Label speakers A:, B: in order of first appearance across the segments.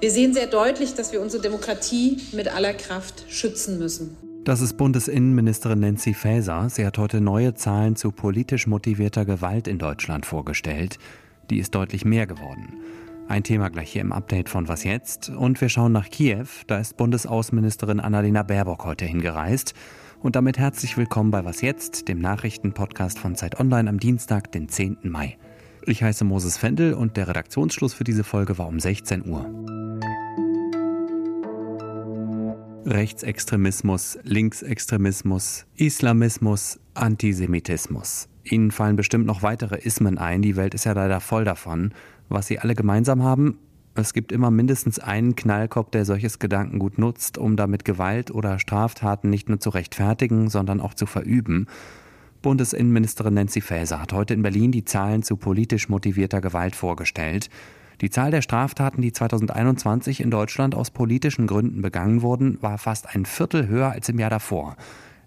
A: Wir sehen sehr deutlich, dass wir unsere Demokratie mit aller Kraft schützen müssen.
B: Das ist Bundesinnenministerin Nancy Faeser. Sie hat heute neue Zahlen zu politisch motivierter Gewalt in Deutschland vorgestellt. Die ist deutlich mehr geworden. Ein Thema gleich hier im Update von Was jetzt? Und wir schauen nach Kiew. Da ist Bundesaußenministerin Annalena Baerbock heute hingereist. Und damit herzlich willkommen bei Was jetzt, dem Nachrichtenpodcast von Zeit Online am Dienstag, den 10. Mai. Ich heiße Moses Fendel und der Redaktionsschluss für diese Folge war um 16 Uhr. Rechtsextremismus, Linksextremismus, Islamismus, Antisemitismus. Ihnen fallen bestimmt noch weitere Ismen ein, die Welt ist ja leider voll davon. Was sie alle gemeinsam haben, es gibt immer mindestens einen Knallkopf, der solches Gedankengut nutzt, um damit Gewalt oder Straftaten nicht nur zu rechtfertigen, sondern auch zu verüben. Bundesinnenministerin Nancy Faeser hat heute in Berlin die Zahlen zu politisch motivierter Gewalt vorgestellt. Die Zahl der Straftaten, die 2021 in Deutschland aus politischen Gründen begangen wurden, war fast ein Viertel höher als im Jahr davor.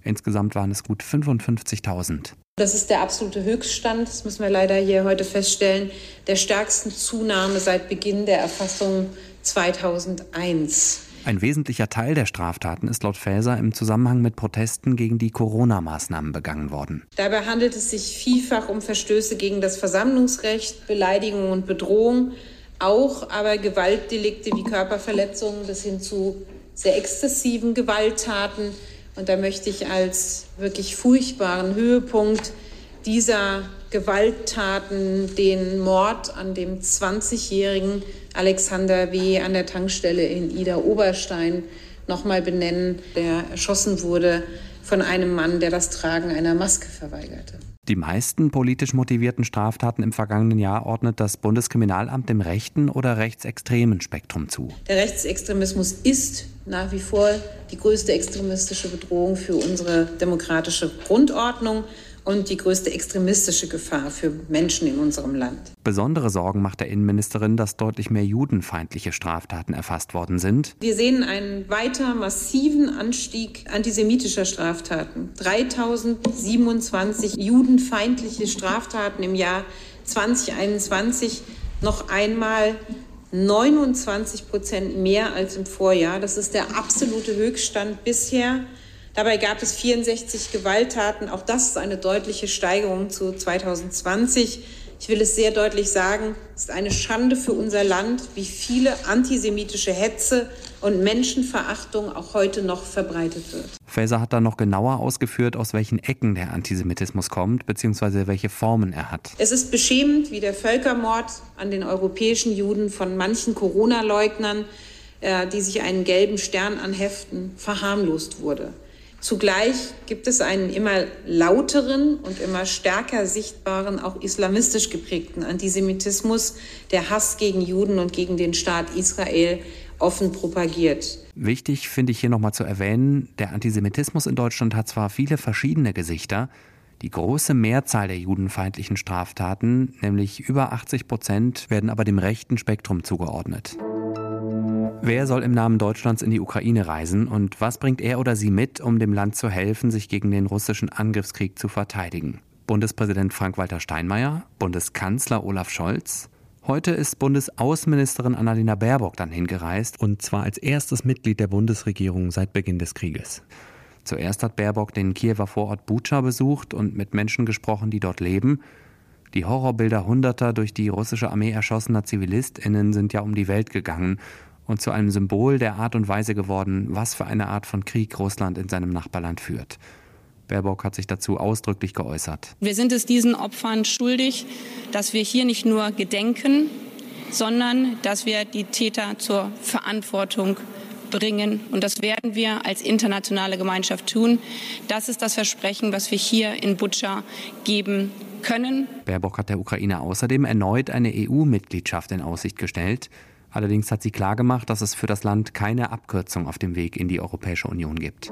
B: Insgesamt waren es gut 55.000.
A: Das ist der absolute Höchststand, das müssen wir leider hier heute feststellen, der stärksten Zunahme seit Beginn der Erfassung 2001.
B: Ein wesentlicher Teil der Straftaten ist laut Faeser im Zusammenhang mit Protesten gegen die Corona-Maßnahmen begangen worden.
A: Dabei handelt es sich vielfach um Verstöße gegen das Versammlungsrecht, Beleidigung und Bedrohung, auch aber Gewaltdelikte wie Körperverletzungen bis hin zu sehr exzessiven Gewalttaten. Und da möchte ich als wirklich furchtbaren Höhepunkt dieser Gewalttaten den Mord an dem 20-jährigen Alexander W. an der Tankstelle in Ida Oberstein nochmal benennen, der erschossen wurde von einem Mann, der das Tragen einer Maske verweigerte.
B: Die meisten politisch motivierten Straftaten im vergangenen Jahr ordnet das Bundeskriminalamt dem rechten oder rechtsextremen Spektrum zu.
A: Der Rechtsextremismus ist nach wie vor die größte extremistische Bedrohung für unsere demokratische Grundordnung und die größte extremistische Gefahr für Menschen in unserem Land.
B: Besondere Sorgen macht der Innenministerin, dass deutlich mehr judenfeindliche Straftaten erfasst worden sind.
A: Wir sehen einen weiter massiven Anstieg antisemitischer Straftaten. 3027 judenfeindliche Straftaten im Jahr 2021. Noch einmal 29 Prozent mehr als im Vorjahr. Das ist der absolute Höchststand bisher. Dabei gab es 64 Gewalttaten. Auch das ist eine deutliche Steigerung zu 2020. Ich will es sehr deutlich sagen, es ist eine Schande für unser Land, wie viele antisemitische Hetze und Menschenverachtung auch heute noch verbreitet wird.
B: Faeser hat dann noch genauer ausgeführt, aus welchen Ecken der Antisemitismus kommt, beziehungsweise welche Formen er hat.
A: Es ist beschämend, wie der Völkermord an den europäischen Juden von manchen Corona-Leugnern, äh, die sich einen gelben Stern anheften, verharmlost wurde. Zugleich gibt es einen immer lauteren und immer stärker sichtbaren, auch islamistisch geprägten Antisemitismus, der Hass gegen Juden und gegen den Staat Israel offen propagiert.
B: Wichtig finde ich hier nochmal zu erwähnen, der Antisemitismus in Deutschland hat zwar viele verschiedene Gesichter, die große Mehrzahl der judenfeindlichen Straftaten, nämlich über 80 Prozent, werden aber dem rechten Spektrum zugeordnet. Wer soll im Namen Deutschlands in die Ukraine reisen und was bringt er oder sie mit, um dem Land zu helfen, sich gegen den russischen Angriffskrieg zu verteidigen? Bundespräsident Frank-Walter Steinmeier, Bundeskanzler Olaf Scholz. Heute ist Bundesaußenministerin Annalena Baerbock dann hingereist und zwar als erstes Mitglied der Bundesregierung seit Beginn des Krieges. Zuerst hat Baerbock den Kiewer Vorort Bucha besucht und mit Menschen gesprochen, die dort leben. Die Horrorbilder hunderter durch die russische Armee erschossener ZivilistInnen sind ja um die Welt gegangen und zu einem Symbol der Art und Weise geworden, was für eine Art von Krieg Russland in seinem Nachbarland führt. Baerbock hat sich dazu ausdrücklich geäußert.
C: Wir sind es diesen Opfern schuldig, dass wir hier nicht nur gedenken, sondern dass wir die Täter zur Verantwortung bringen. Und das werden wir als internationale Gemeinschaft tun. Das ist das Versprechen, was wir hier in Butscha geben können.
B: Baerbock hat der Ukraine außerdem erneut eine EU-Mitgliedschaft in Aussicht gestellt. Allerdings hat sie klargemacht, dass es für das Land keine Abkürzung auf dem Weg in die Europäische Union gibt.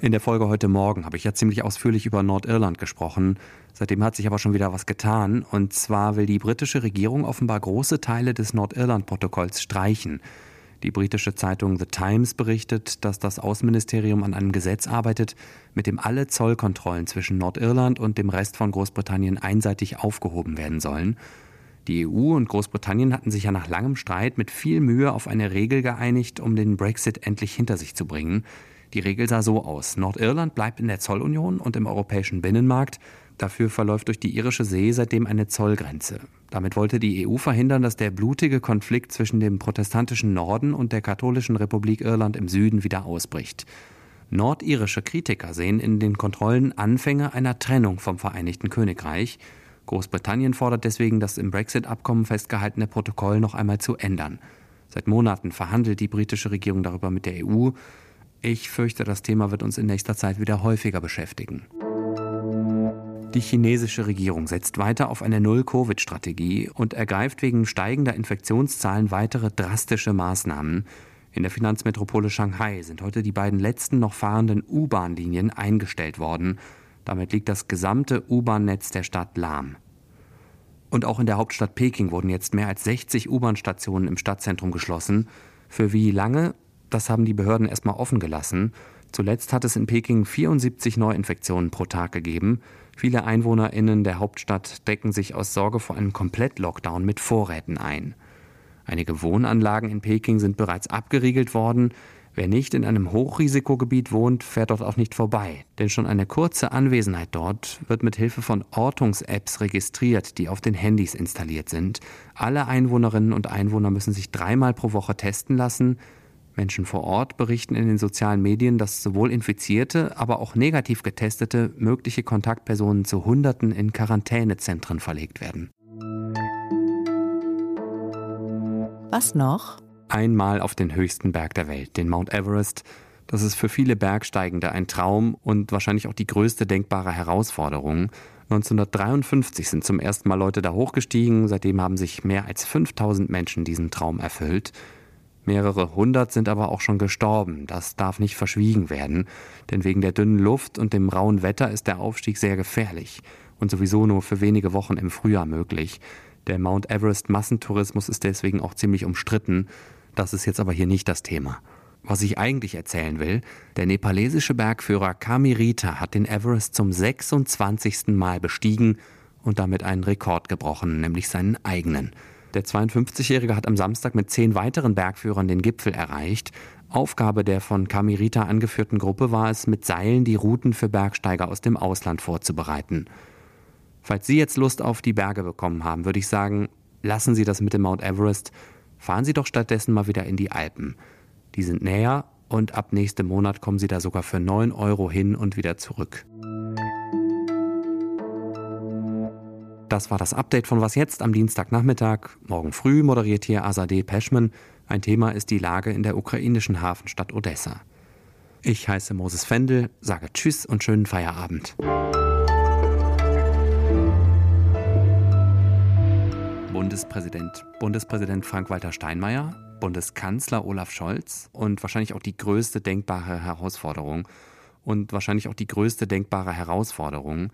B: In der Folge heute Morgen habe ich ja ziemlich ausführlich über Nordirland gesprochen. Seitdem hat sich aber schon wieder was getan. Und zwar will die britische Regierung offenbar große Teile des Nordirland-Protokolls streichen. Die britische Zeitung The Times berichtet, dass das Außenministerium an einem Gesetz arbeitet, mit dem alle Zollkontrollen zwischen Nordirland und dem Rest von Großbritannien einseitig aufgehoben werden sollen. Die EU und Großbritannien hatten sich ja nach langem Streit mit viel Mühe auf eine Regel geeinigt, um den Brexit endlich hinter sich zu bringen. Die Regel sah so aus. Nordirland bleibt in der Zollunion und im europäischen Binnenmarkt. Dafür verläuft durch die irische See seitdem eine Zollgrenze. Damit wollte die EU verhindern, dass der blutige Konflikt zwischen dem protestantischen Norden und der katholischen Republik Irland im Süden wieder ausbricht. Nordirische Kritiker sehen in den Kontrollen Anfänge einer Trennung vom Vereinigten Königreich. Großbritannien fordert deswegen, das im Brexit-Abkommen festgehaltene Protokoll noch einmal zu ändern. Seit Monaten verhandelt die britische Regierung darüber mit der EU. Ich fürchte, das Thema wird uns in nächster Zeit wieder häufiger beschäftigen. Die chinesische Regierung setzt weiter auf eine Null-Covid-Strategie und ergreift wegen steigender Infektionszahlen weitere drastische Maßnahmen. In der Finanzmetropole Shanghai sind heute die beiden letzten noch fahrenden U-Bahn-Linien eingestellt worden. Damit liegt das gesamte U-Bahn-Netz der Stadt lahm. Und auch in der Hauptstadt Peking wurden jetzt mehr als 60 U-Bahn-Stationen im Stadtzentrum geschlossen. Für wie lange? Das haben die Behörden erstmal offen gelassen. Zuletzt hat es in Peking 74 Neuinfektionen pro Tag gegeben. Viele EinwohnerInnen der Hauptstadt decken sich aus Sorge vor einem Komplett-Lockdown mit Vorräten ein. Einige Wohnanlagen in Peking sind bereits abgeriegelt worden. Wer nicht in einem Hochrisikogebiet wohnt, fährt dort auch nicht vorbei. Denn schon eine kurze Anwesenheit dort wird mit Hilfe von Ortungs-Apps registriert, die auf den Handys installiert sind. Alle Einwohnerinnen und Einwohner müssen sich dreimal pro Woche testen lassen. Menschen vor Ort berichten in den sozialen Medien, dass sowohl Infizierte, aber auch negativ getestete mögliche Kontaktpersonen zu Hunderten in Quarantänezentren verlegt werden.
D: Was noch?
B: Einmal auf den höchsten Berg der Welt, den Mount Everest. Das ist für viele Bergsteigende ein Traum und wahrscheinlich auch die größte denkbare Herausforderung. 1953 sind zum ersten Mal Leute da hochgestiegen, seitdem haben sich mehr als 5000 Menschen diesen Traum erfüllt. Mehrere hundert sind aber auch schon gestorben. Das darf nicht verschwiegen werden, denn wegen der dünnen Luft und dem rauen Wetter ist der Aufstieg sehr gefährlich und sowieso nur für wenige Wochen im Frühjahr möglich. Der Mount Everest Massentourismus ist deswegen auch ziemlich umstritten das ist jetzt aber hier nicht das Thema. Was ich eigentlich erzählen will, der nepalesische Bergführer Kamirita hat den Everest zum 26. Mal bestiegen und damit einen Rekord gebrochen, nämlich seinen eigenen. Der 52-Jährige hat am Samstag mit zehn weiteren Bergführern den Gipfel erreicht. Aufgabe der von Kamirita angeführten Gruppe war es, mit Seilen die Routen für Bergsteiger aus dem Ausland vorzubereiten. Falls Sie jetzt Lust auf die Berge bekommen haben, würde ich sagen, lassen Sie das mit dem Mount Everest Fahren Sie doch stattdessen mal wieder in die Alpen. Die sind näher und ab nächstem Monat kommen Sie da sogar für 9 Euro hin und wieder zurück. Das war das Update von Was jetzt am Dienstagnachmittag. Morgen früh moderiert hier Azadeh Peschman. Ein Thema ist die Lage in der ukrainischen Hafenstadt Odessa. Ich heiße Moses Fendel, sage Tschüss und schönen Feierabend. Bundespräsident, Bundespräsident Frank-Walter Steinmeier, Bundeskanzler Olaf Scholz und wahrscheinlich auch die größte denkbare Herausforderung und wahrscheinlich auch die größte denkbare Herausforderung